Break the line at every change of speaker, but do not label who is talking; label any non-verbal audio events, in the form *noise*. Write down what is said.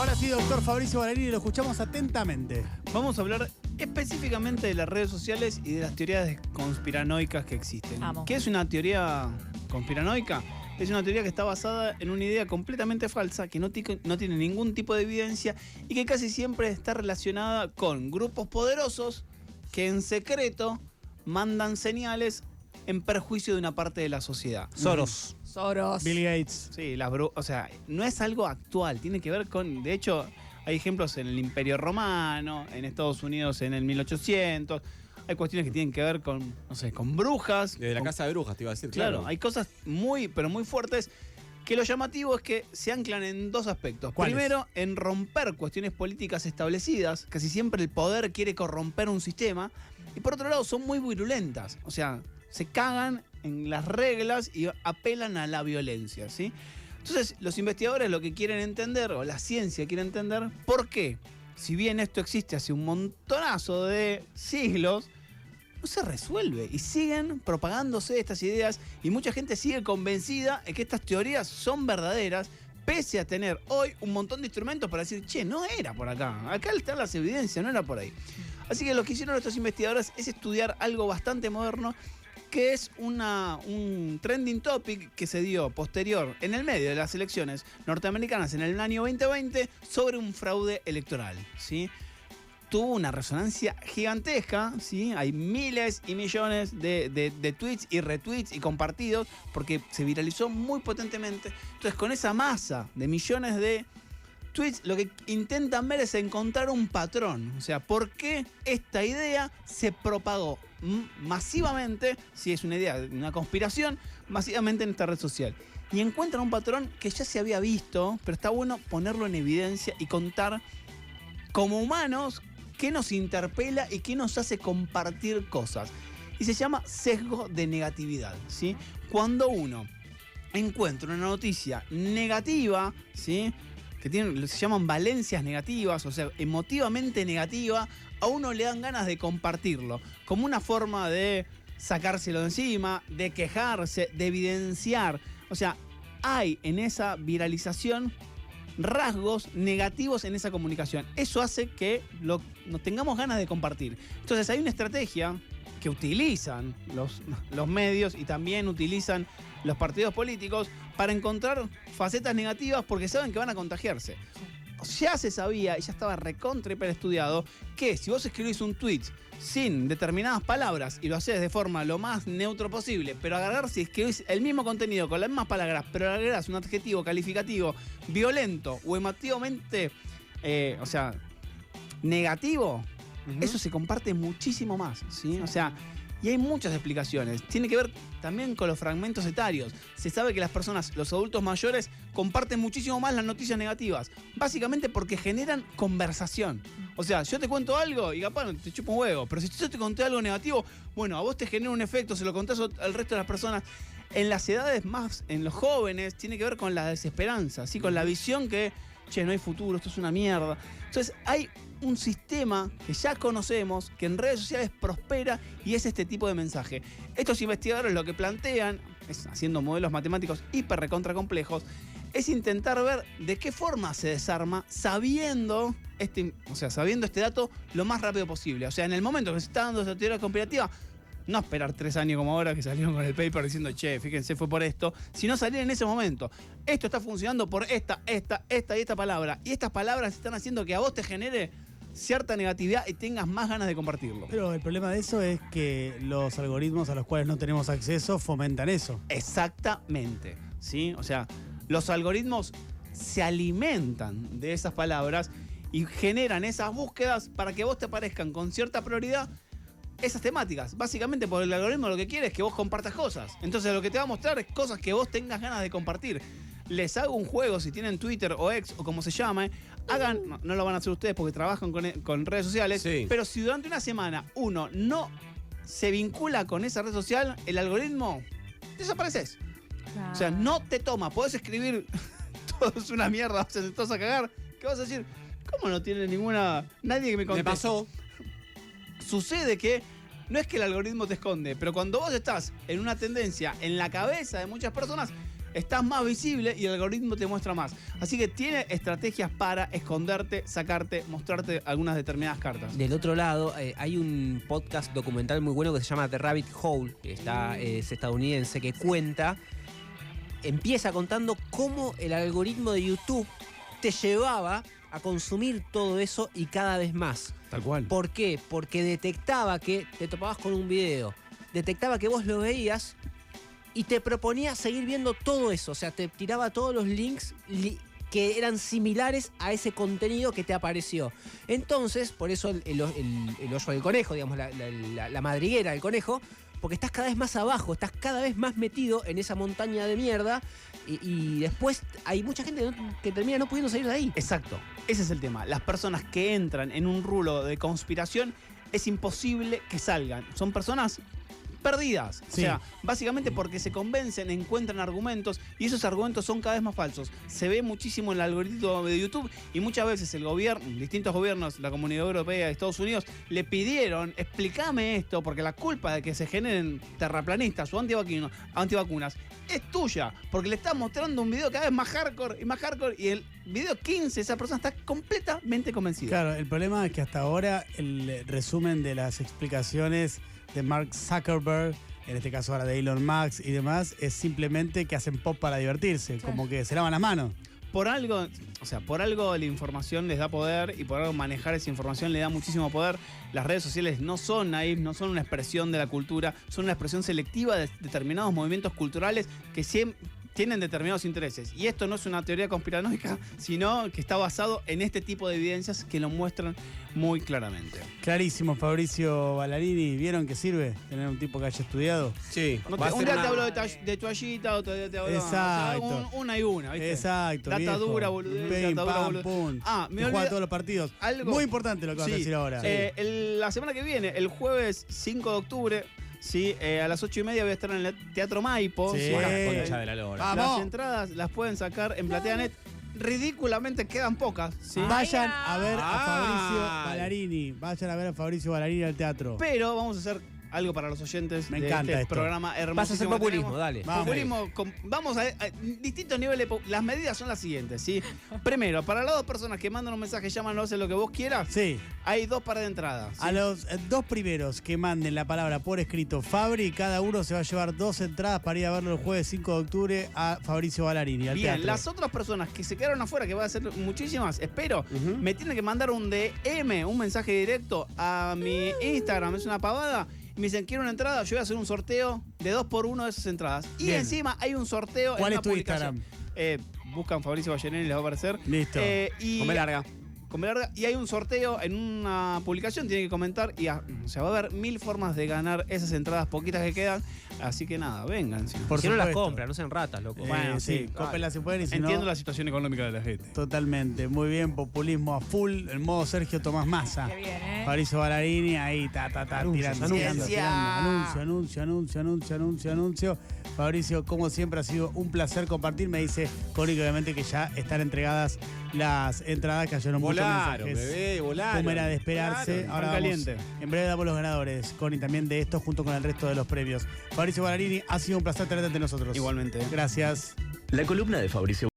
Ahora sí, doctor Fabricio Valerini, lo escuchamos atentamente.
Vamos a hablar específicamente de las redes sociales y de las teorías conspiranoicas que existen.
Vamos.
¿Qué es una teoría conspiranoica? Es una teoría que está basada en una idea completamente falsa, que no, no tiene ningún tipo de evidencia y que casi siempre está relacionada con grupos poderosos que en secreto mandan señales en perjuicio de una parte de la sociedad.
Soros.
Soros.
Bill Gates.
Sí, las bru- o sea, no es algo actual, tiene que ver con, de hecho, hay ejemplos en el Imperio Romano, en Estados Unidos en el 1800, hay cuestiones que tienen que ver con, no sé, con brujas.
De la
con-
casa de brujas, te iba a decir.
Claro,
Claro,
hay cosas muy, pero muy fuertes que lo llamativo es que se anclan en dos aspectos. Primero, en romper cuestiones políticas establecidas, casi siempre el poder quiere corromper un sistema, y por otro lado son muy virulentas, o sea, se cagan en las reglas y apelan a la violencia, ¿sí? Entonces, los investigadores lo que quieren entender, o la ciencia quiere entender, ¿por qué? Si bien esto existe hace un montonazo de siglos, no se resuelve y siguen propagándose estas ideas y mucha gente sigue convencida de que estas teorías son verdaderas pese a tener hoy un montón de instrumentos para decir, che, no era por acá, acá están las evidencias, no era por ahí. Así que lo que hicieron estos investigadores es estudiar algo bastante moderno que es un trending topic que se dio posterior en el medio de las elecciones norteamericanas en el año 2020 sobre un fraude electoral, ¿sí? tuvo una resonancia gigantesca, ¿sí? Hay miles y millones de, de- de tweets y retweets y compartidos porque se viralizó muy potentemente. Entonces, con esa masa de millones de tweets, lo que intentan ver es encontrar un patrón. O sea, ¿por qué esta idea se propagó masivamente, si es una idea, una conspiración, masivamente en esta red social? Y encuentran un patrón que ya se había visto, pero está bueno ponerlo en evidencia y contar como humanos qué nos interpela y qué nos hace compartir cosas. Y se llama sesgo de negatividad, ¿sí? Cuando uno encuentra una noticia negativa, ¿sí? Que tienen, se llaman valencias negativas, o sea, emotivamente negativa, a uno le dan ganas de compartirlo, como una forma de sacárselo de encima, de quejarse, de evidenciar. O sea, hay en esa viralización rasgos negativos en esa comunicación. Eso hace que lo, nos tengamos ganas de compartir. Entonces hay una estrategia que utilizan los, los medios y también utilizan los partidos políticos para encontrar facetas negativas porque saben que van a contagiarse. Ya se sabía y ya estaba recontra hiper estudiado que si vos escribís un tweet sin determinadas palabras y lo haces de forma lo más neutro posible, pero agregar si escribís el mismo contenido con las mismas palabras, pero agregás un adjetivo calificativo violento o emotivamente, eh, o sea, negativo, eso se comparte muchísimo más, ¿sí? O sea, y hay muchas explicaciones. Tiene que ver también con los fragmentos etarios. Se sabe que las personas, los adultos mayores, comparten muchísimo más las noticias negativas. Básicamente porque generan conversación. O sea, yo te cuento algo y capaz te chupo un huevo. Pero si yo te conté algo negativo, bueno, a vos te genera un efecto, se lo contás al resto de las personas. En las edades más, en los jóvenes, tiene que ver con la desesperanza, ¿sí? con la visión que, che, no hay futuro, esto es una mierda. Entonces, hay un sistema que ya conocemos, que en redes sociales prospera y es este tipo de mensaje. Estos investigadores lo que plantean, es haciendo modelos matemáticos hiper recontra complejos, es intentar ver de qué forma se desarma sabiendo este, o sea, sabiendo este dato lo más rápido posible. O sea, en el momento que se está dando esa teoría conspirativa, no esperar tres años como ahora que salieron con el paper diciendo, che, fíjense, fue por esto, sino salir en ese momento. Esto está funcionando por esta, esta, esta y esta palabra. Y estas palabras están haciendo que a vos te genere cierta negatividad y tengas más ganas de compartirlo.
Pero el problema de eso es que los algoritmos a los cuales no tenemos acceso fomentan eso.
Exactamente, ¿sí? O sea, los algoritmos se alimentan de esas palabras y generan esas búsquedas para que vos te aparezcan con cierta prioridad esas temáticas. Básicamente porque el algoritmo lo que quiere es que vos compartas cosas. Entonces lo que te va a mostrar es cosas que vos tengas ganas de compartir. Les hago un juego, si tienen Twitter o X o como se llame, hagan, no, no lo van a hacer ustedes porque trabajan con, con redes sociales,
Sí.
pero si durante una semana uno no se vincula con esa red social, el algoritmo desapareces. O sea, no te toma. Podés escribir *laughs* todo es una mierda, o sea, te vas a cagar. ¿Qué vas a decir? ¿Cómo no tiene ninguna. Nadie que me
Me
conteste?
pasó.
Sucede que no es que el algoritmo te esconde, pero cuando vos estás en una tendencia en la cabeza de muchas personas, estás más visible y el algoritmo te muestra más. Así que tiene estrategias para esconderte, sacarte, mostrarte algunas determinadas cartas.
Del otro lado, eh, hay un podcast documental muy bueno que se llama The Rabbit Hole, que está, es estadounidense, que cuenta, empieza contando cómo el algoritmo de YouTube te llevaba a consumir todo eso y cada vez más.
Tal cual.
¿Por qué? Porque detectaba que te topabas con un video, detectaba que vos lo veías y te proponía seguir viendo todo eso. O sea, te tiraba todos los links li- que eran similares a ese contenido que te apareció. Entonces, por eso el, el- el- el hoyo del conejo, digamos, la, la- la- la madriguera del conejo, porque estás cada vez más abajo, estás cada vez más metido en esa montaña de mierda y, y después hay mucha gente que termina no pudiendo salir de ahí.
Exacto, ese es el tema. Las personas que entran en un rulo de conspiración es imposible que salgan. Son personas perdidas.
Sí.
O sea, básicamente porque se convencen, encuentran argumentos y esos argumentos son cada vez más falsos. Se ve muchísimo en el algoritmo de YouTube y muchas veces el gobierno, distintos gobiernos, la Comunidad Europea, Estados Unidos, le pidieron, explícame esto, porque la culpa de que se generen terraplanistas o antivacunas, antivacunas es tuya, porque le estás mostrando un video cada vez más hardcore y más hardcore y el video 15, esa persona está completamente convencida.
Claro, el problema es que hasta ahora el resumen de las explicaciones de Mark Zuckerberg, en este caso ahora de Elon Musk y demás, es simplemente que hacen pop para divertirse, como que se lavan las manos.
por algo, o sea, por algo la información les da poder y por algo manejar esa información le da muchísimo poder. Las redes sociales no son ahí, no son una expresión de la cultura, son una expresión selectiva de determinados movimientos culturales que siem- tienen determinados intereses. Y esto no es una teoría conspiranoica, sino que está basado en este tipo de evidencias que lo muestran muy claramente.
Clarísimo, Fabricio Ballarini. ¿Vieron que sirve tener un tipo que haya estudiado?
Sí.
No te- un día te hablo de, de toallita, otro día te hablo o sea,
Exacto.
un- una y una, ¿viste?
Exacto.
Data
viejo.
dura, boludez,
Pim,
data dura,
pam,
boludez.
pum.
Ah, me olvidé-
todos los partidos.
Algo-
Muy importante lo que vas a decir ahora.
eh, el- la semana que viene, el jueves 5 de octubre, sí, eh, a las 8 y media voy a estar en el Teatro Maipo.
Sí.
Eh,
concha
de la lora.
Las
¡Vamos!
entradas las pueden sacar en PlateaNet. Ridículamente quedan pocas, ¿sí?
Vayan a ver a. Fabricio Ballarini. Vayan a ver a Fabricio Ballarini al teatro.
Pero vamos a hacer algo para los oyentes
Me
de
encanta
este
esto.
programa hermoso.
Vas a hacer populismo, dale.
Vamos.
Populismo, con- vamos a, a distintos niveles. de po- Las medidas son las siguientes, ¿sí? *laughs* Primero, para las dos personas que mandan un mensaje, llámanos en lo que vos quieras,
Sí.
hay dos pares de entradas. ¿sí?
A los eh, dos primeros que manden la palabra por escrito Fabri, cada uno se va a llevar dos entradas para ir a verlo el jueves 5 de octubre a Fabricio Ballarini. Al
Bien,
teatro.
las otras personas que se quedaron afuera, que va a ser muchísimas, espero, me tienen que mandar un DM, un mensaje directo a mi Instagram, es una pavada. Me dicen, quiero una entrada, yo voy a hacer un sorteo de dos por uno de esas entradas. Y
Bien.
encima hay un sorteo
¿Cuál
en
es
una
tu
publicación.
Instagram?
Eh, buscan Fabricio Ballenelli y les va a aparecer.
Listo.
Eh, y,
Come larga.
Larga. Y hay un sorteo en una publicación, tienen que comentar. Y ah, o sea, va a haber mil formas de ganar esas entradas poquitas que quedan. Así que nada, vengan. sí.
Por
si no las compran, no sean ratas, loco.
Eh,
Bueno,
sí,
sí,
si pueden y si
Entiendo
no,
la situación económica de la gente.
totalmente. Muy bien, populismo a full, el modo Sergio Tomás Massa.
Qué bien, ¿eh?
Fabricio Ballarini, ahí, ta, ta, ta,
Anuncios,
tirando, tirando,
anuncios.
tirando. Anuncio, anuncio, anuncio, anuncio, anuncio, anuncio. Fabricio, como siempre, ha sido un placer compartir. Me dice Connie que obviamente que ya están entregadas las entradas, cayeron muchos
Volaron,
mensajes.
bebé, volaron.
Como era de esperarse.
Claro.
Ahora vamos-
caliente.
en breve damos los ganadores, Connie, también de esto junto con el resto de los premios. Fabricio Ballarini, ha sido un placer tenerte ante nosotros.
Igualmente.
Gracias.
La columna de Fabricio